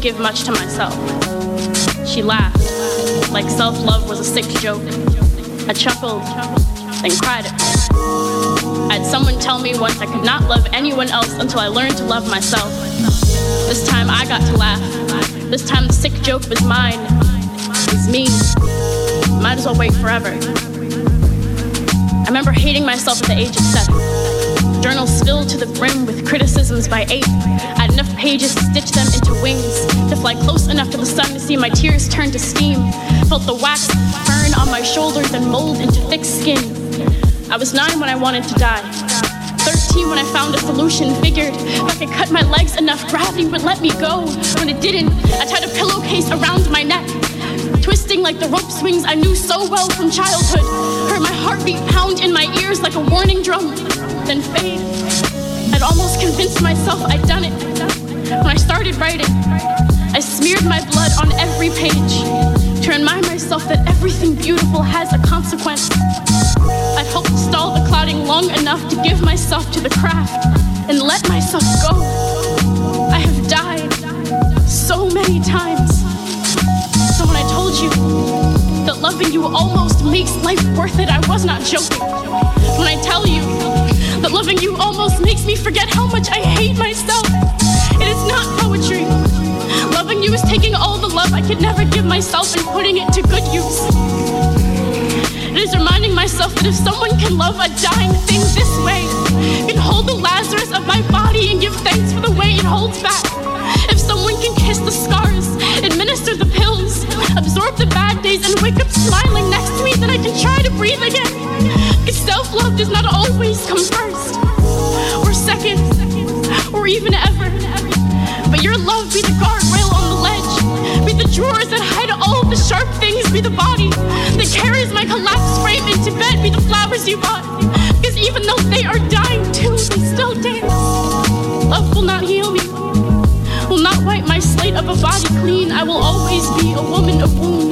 give much to myself. She laughed, like self love was a sick joke. I chuckled, then cried at. I had someone tell me once I could not love anyone else until I learned to love myself. This time I got to laugh. This time the sick joke was mine. It's me. Might as well wait forever. I remember hating myself at the age of seven. Journals filled to the brim with criticisms by eight. I had enough pages to stitch them into wings, to fly close enough to the sun to see my tears turn to steam. Felt the wax burn on my shoulders and mold into thick skin. I was nine when I wanted to die. 13 when I found a solution. Figured if I could cut my legs enough, gravity would let me go. When it didn't, I tied a pillowcase around my neck. Twisting like the rope swings I knew so well from childhood. Heard my heartbeat pound in my ears like a warning drum then fade. I'd almost convinced myself I'd done it. When I started writing, I smeared my blood on every page to remind myself that everything beautiful has a consequence. I'd hoped to stall the clotting long enough to give myself to the craft and let myself go. I have died so many times. So when I told you that loving you almost makes life worth it, I was not joking. When I tell you that loving you almost makes me forget how much I hate myself. It is not poetry. Loving you is taking all the love I could never give myself and putting it to good use. It is reminding myself that if someone can love a dying thing this way, can hold the Lazarus of my body and give thanks for the way it holds back. If someone can kiss the scars, administer the pills, absorb the bad days, and wake up smiling next to me, then I can try to breathe again. Love does not always come first, or second, or even ever. But your love be the guardrail on the ledge, be the drawers that hide all the sharp things, be the body that carries my collapsed frame into bed, be the flowers you bought. Because even though they are dying too, they still dance. Love will not heal me, will not wipe my slate of a body clean. I will always be a woman of wounds,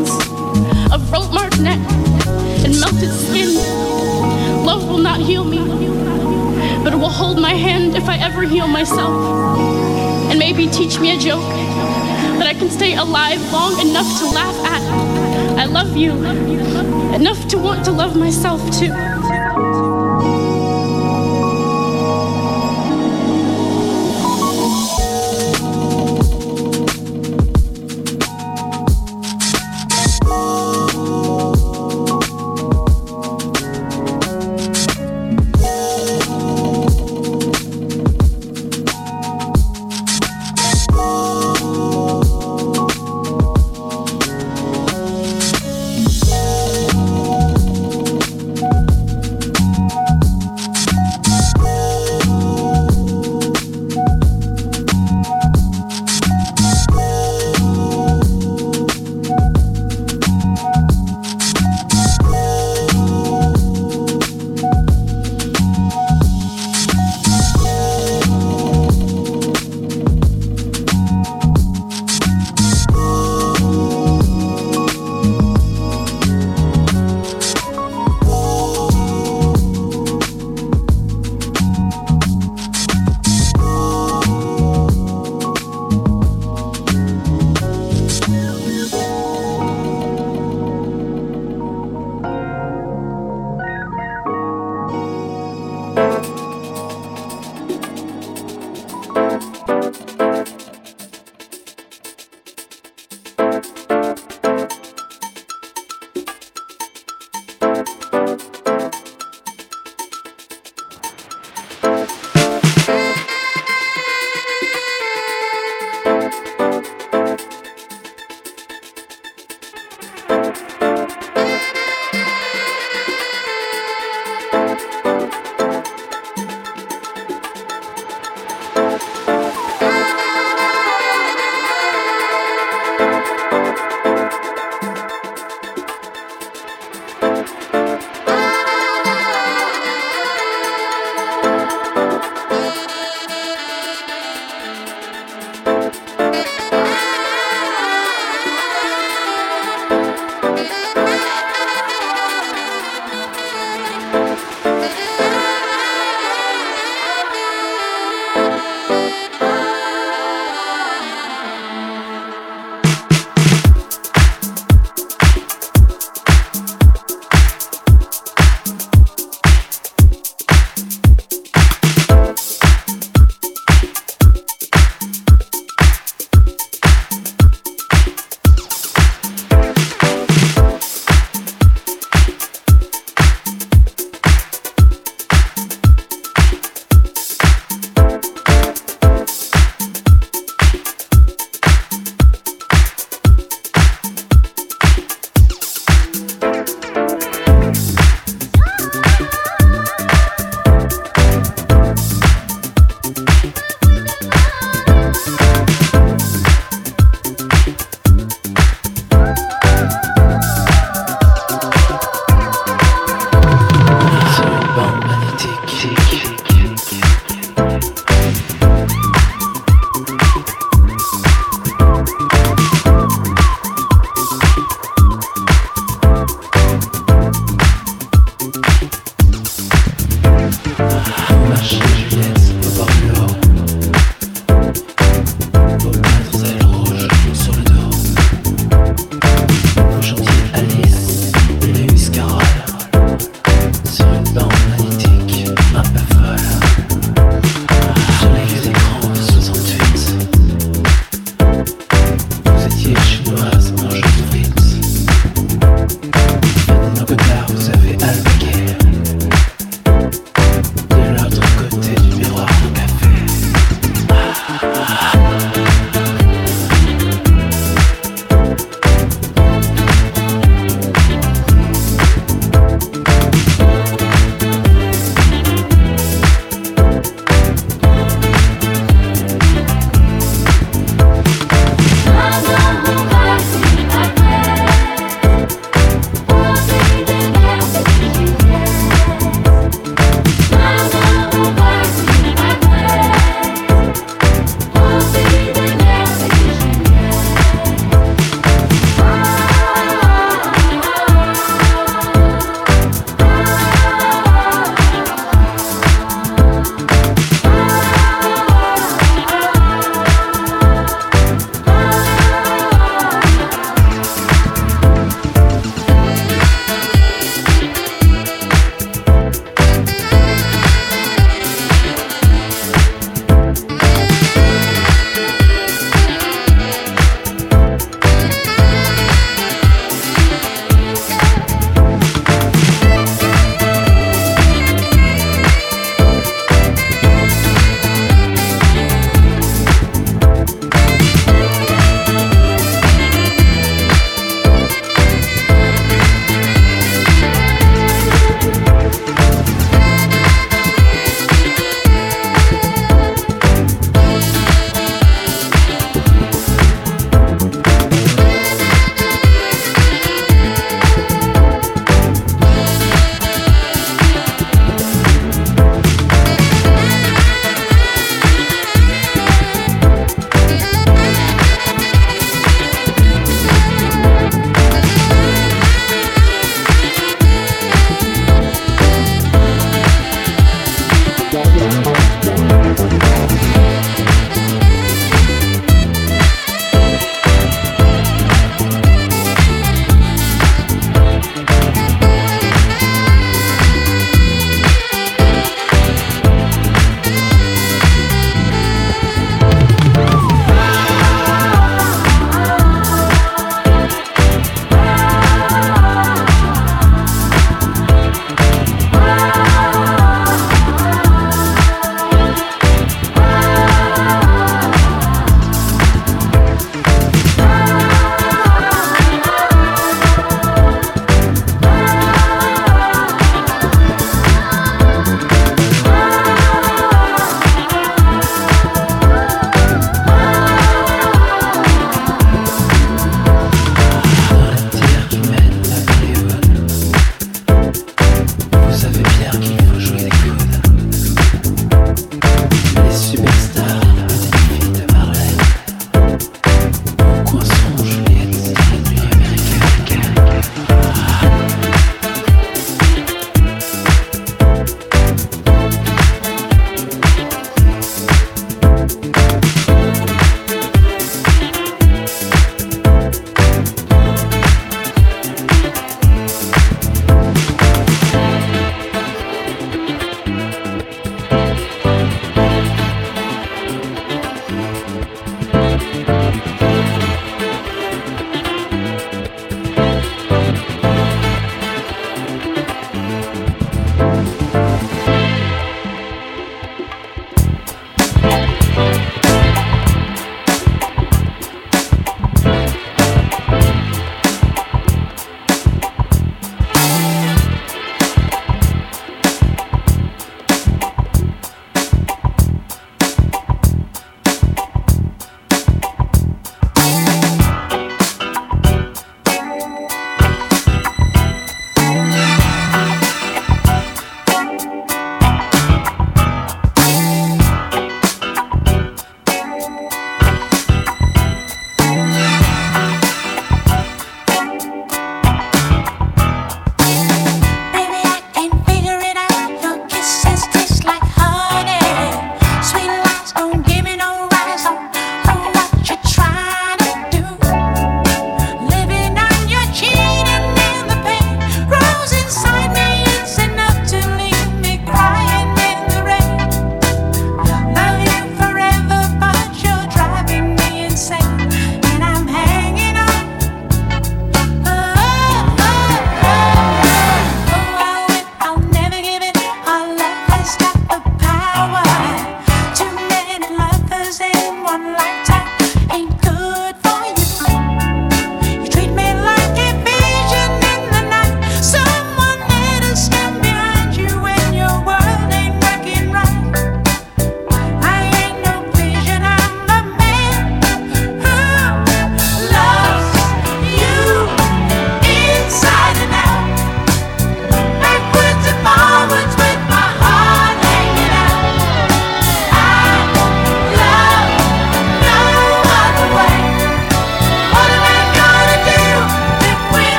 will not heal me. but it will hold my hand if I ever heal myself. And maybe teach me a joke that I can stay alive long enough to laugh at. I love you enough to want to love myself too.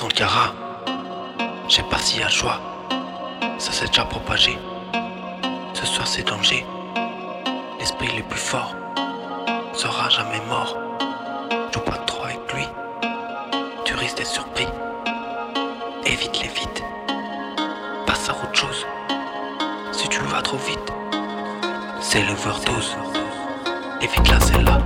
Cara. Je sais pas s'il y a le choix. Ça s'est déjà propagé. Ce soir c'est danger. L'esprit le plus fort sera jamais mort. Joue pas trop avec lui. Tu risques d'être surpris. Évite-les vite. Passe à autre chose. Si tu vas trop vite, c'est l'overdose. Évite-la celle-là.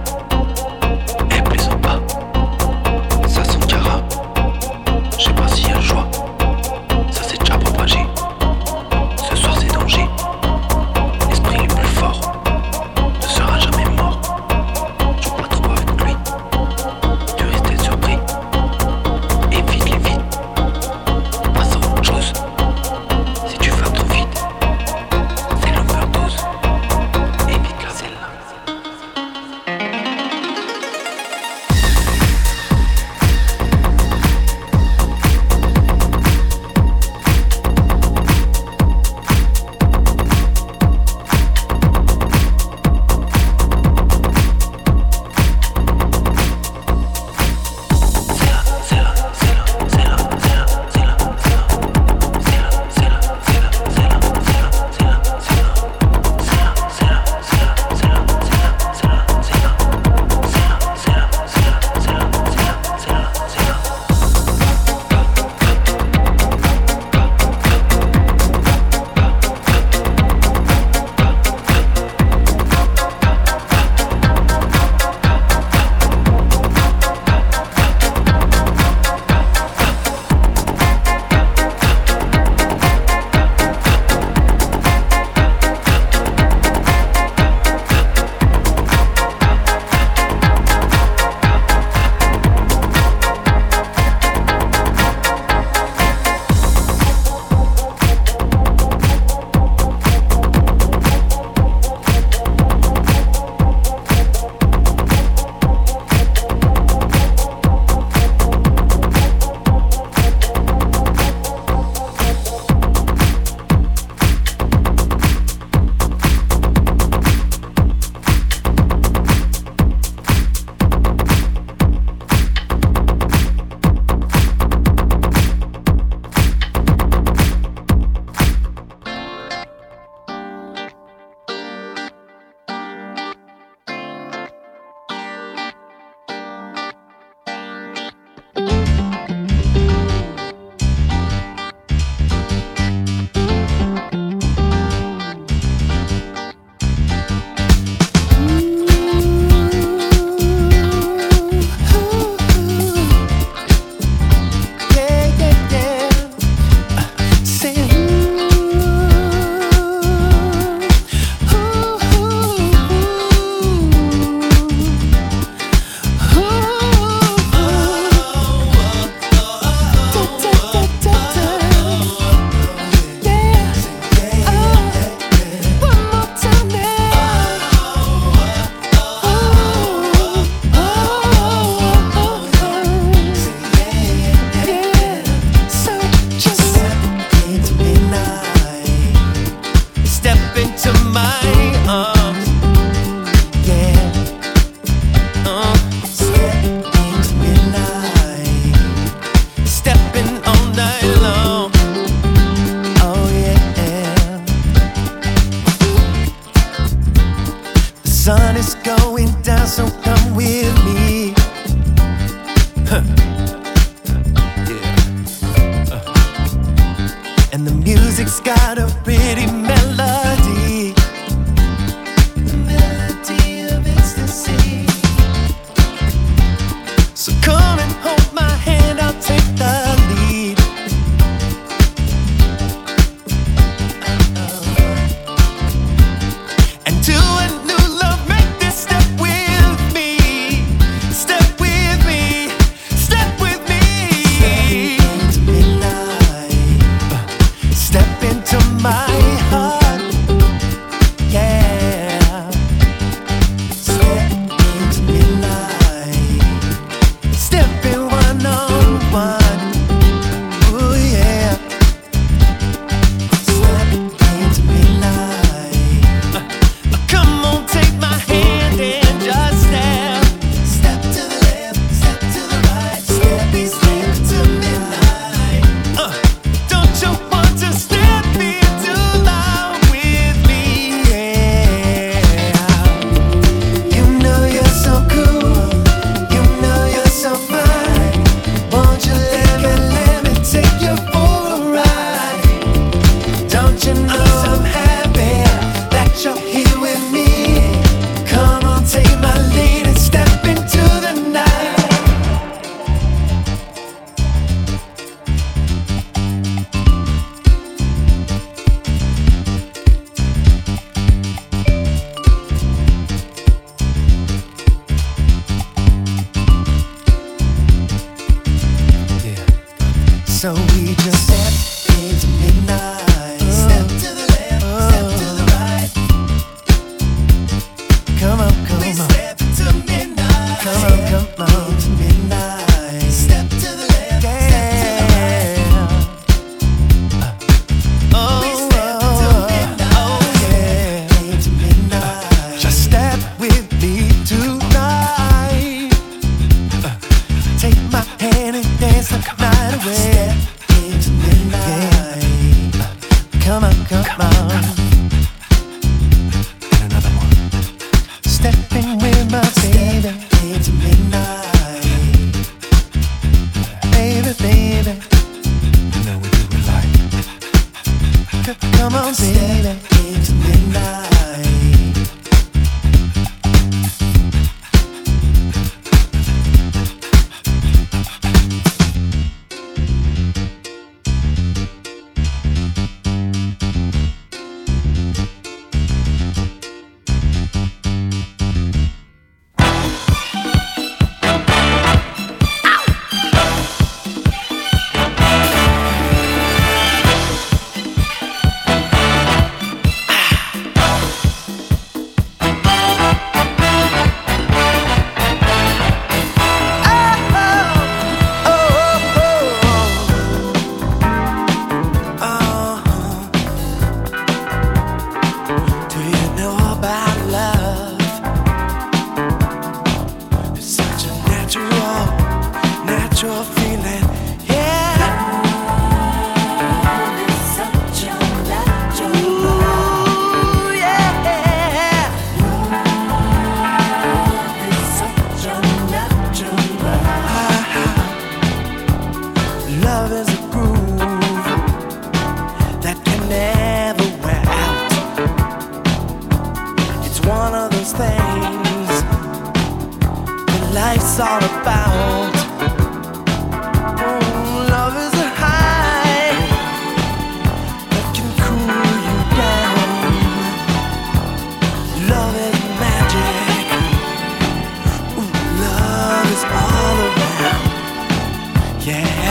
Such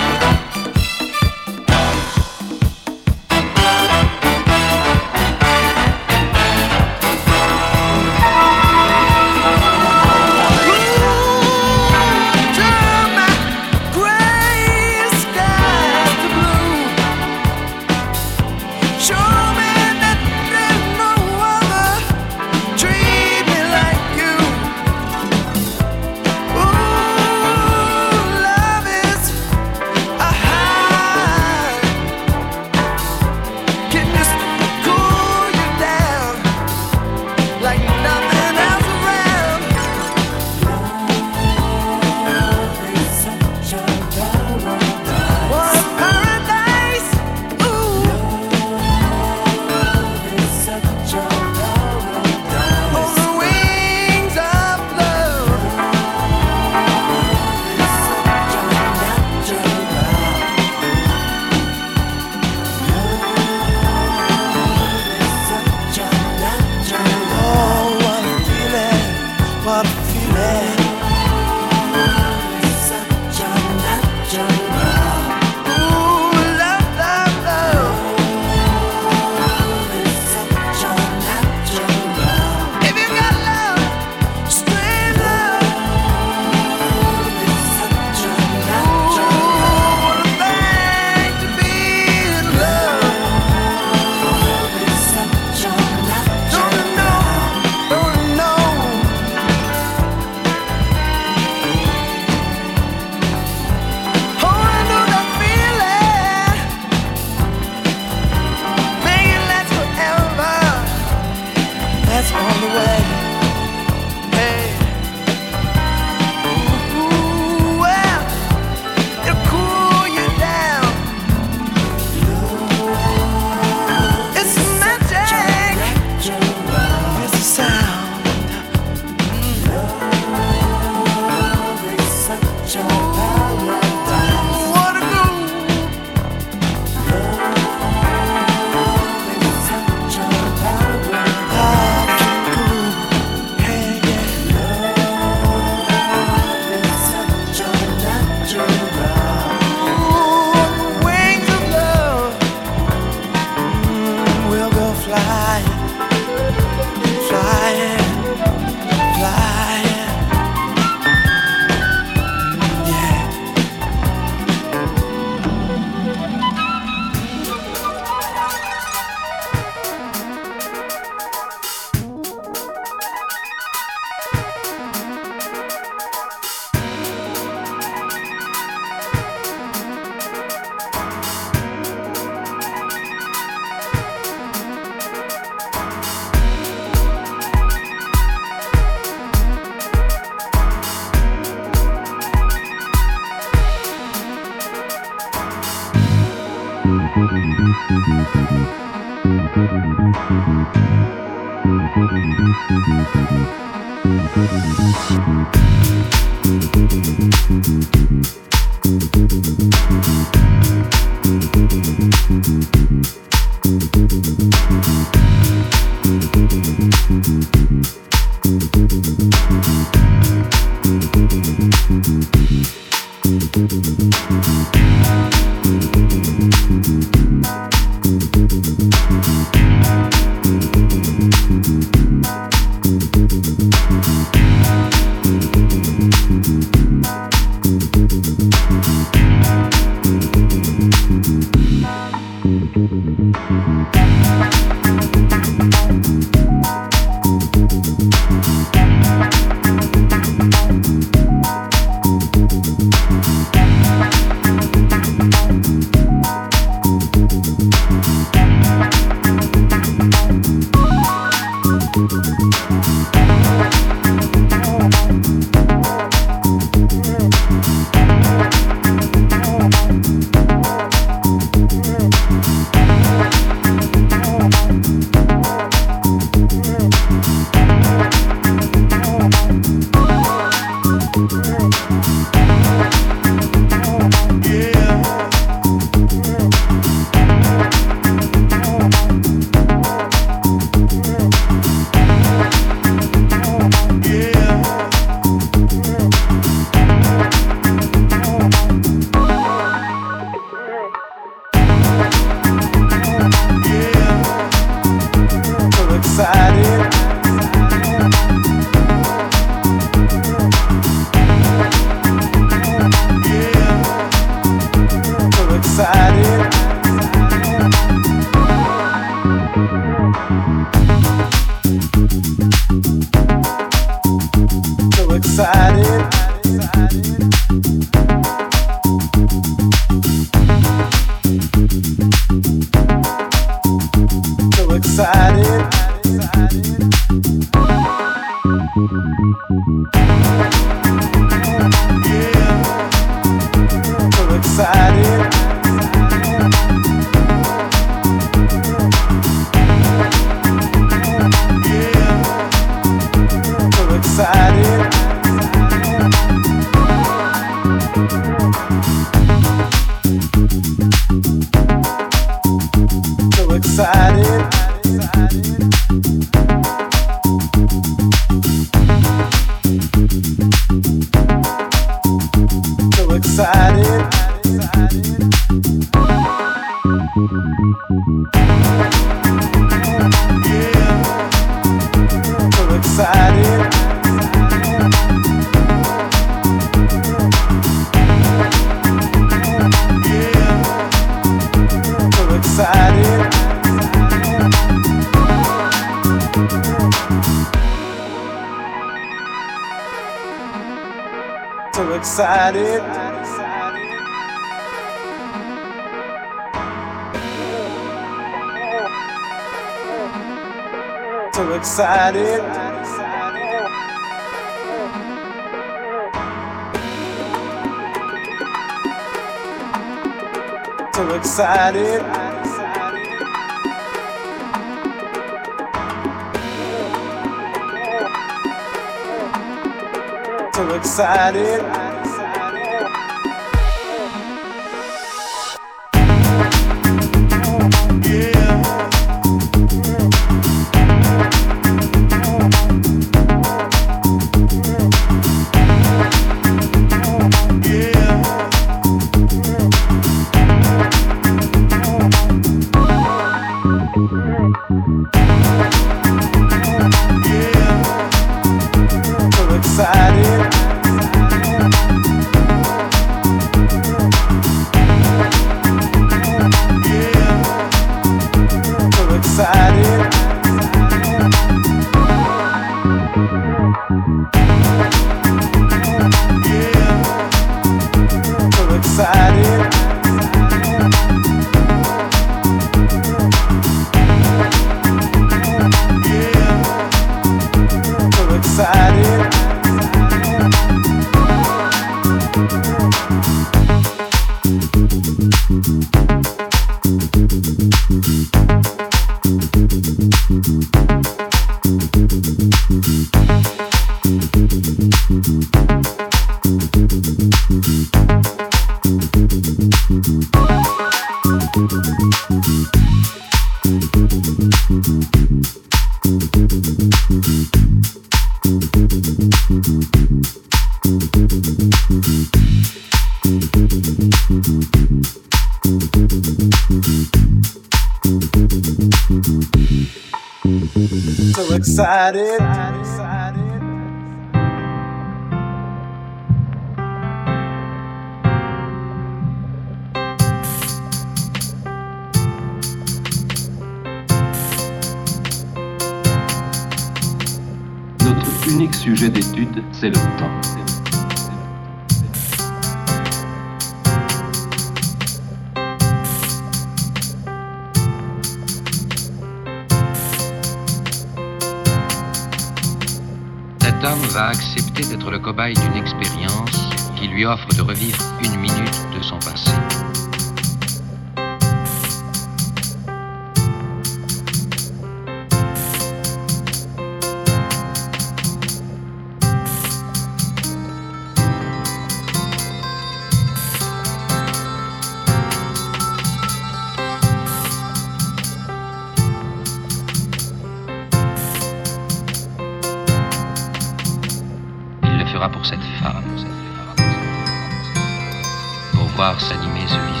voir s'animer ce visage.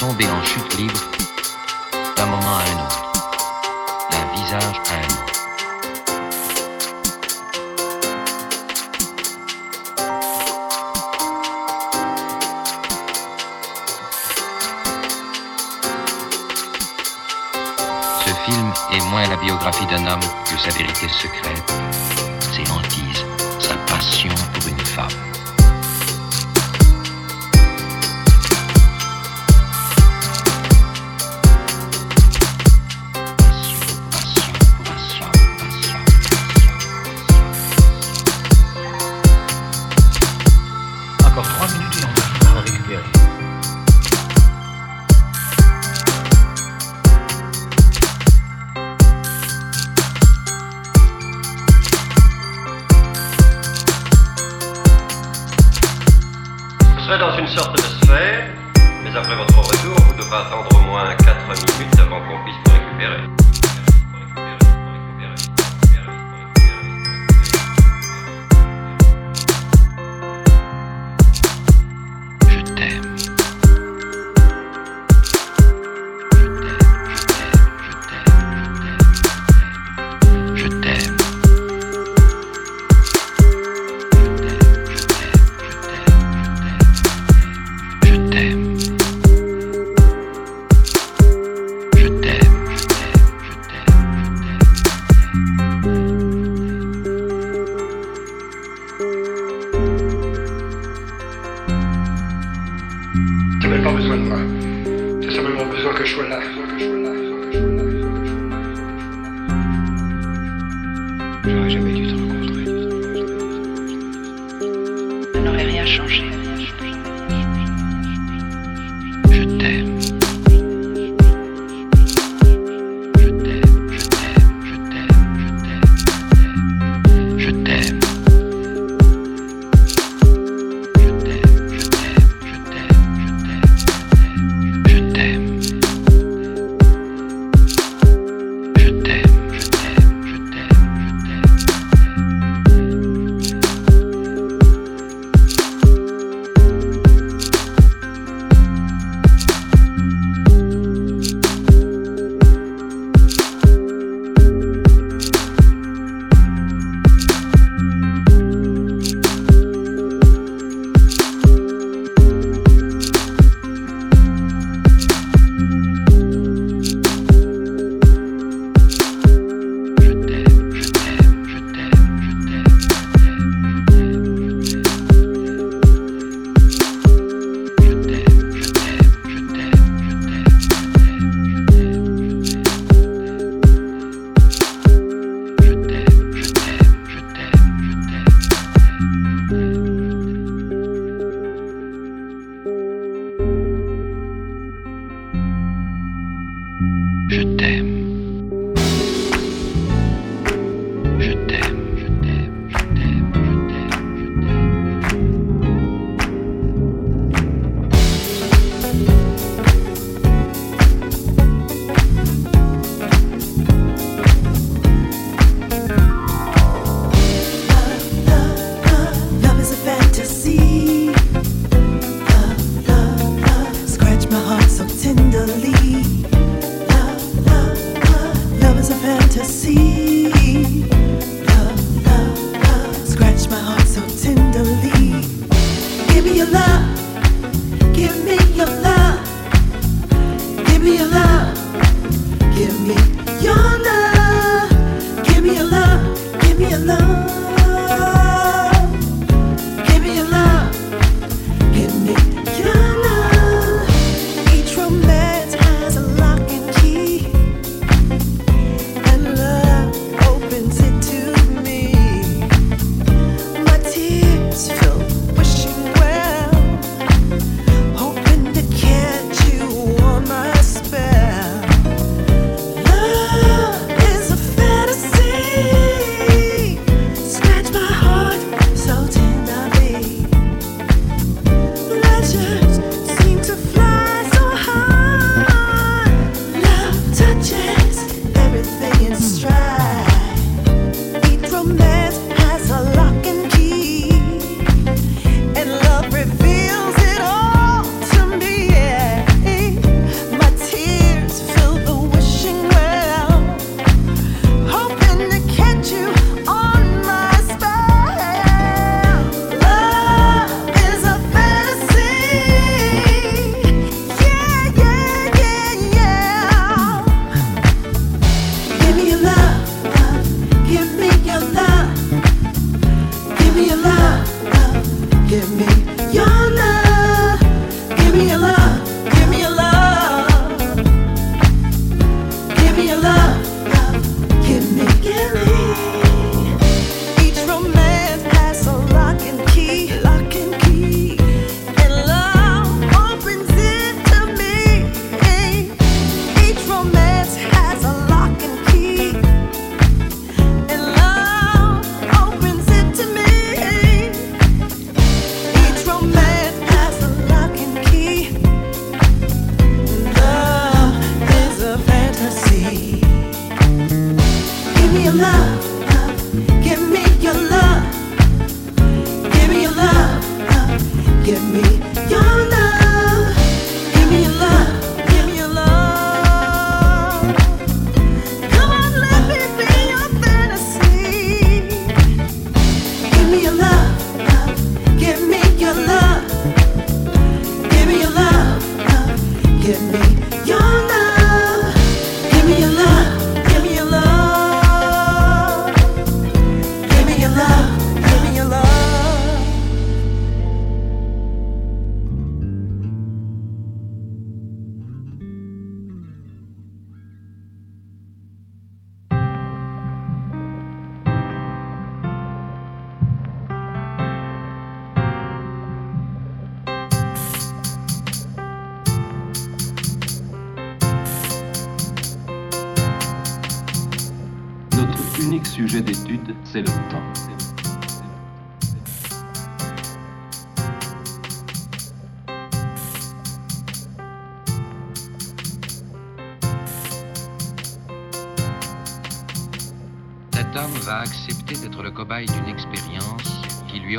tomber en chute libre d'un moment à un autre, d'un visage à un autre. Ce film est moins la biographie d'un homme que sa vérité secrète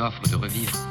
offre de revivre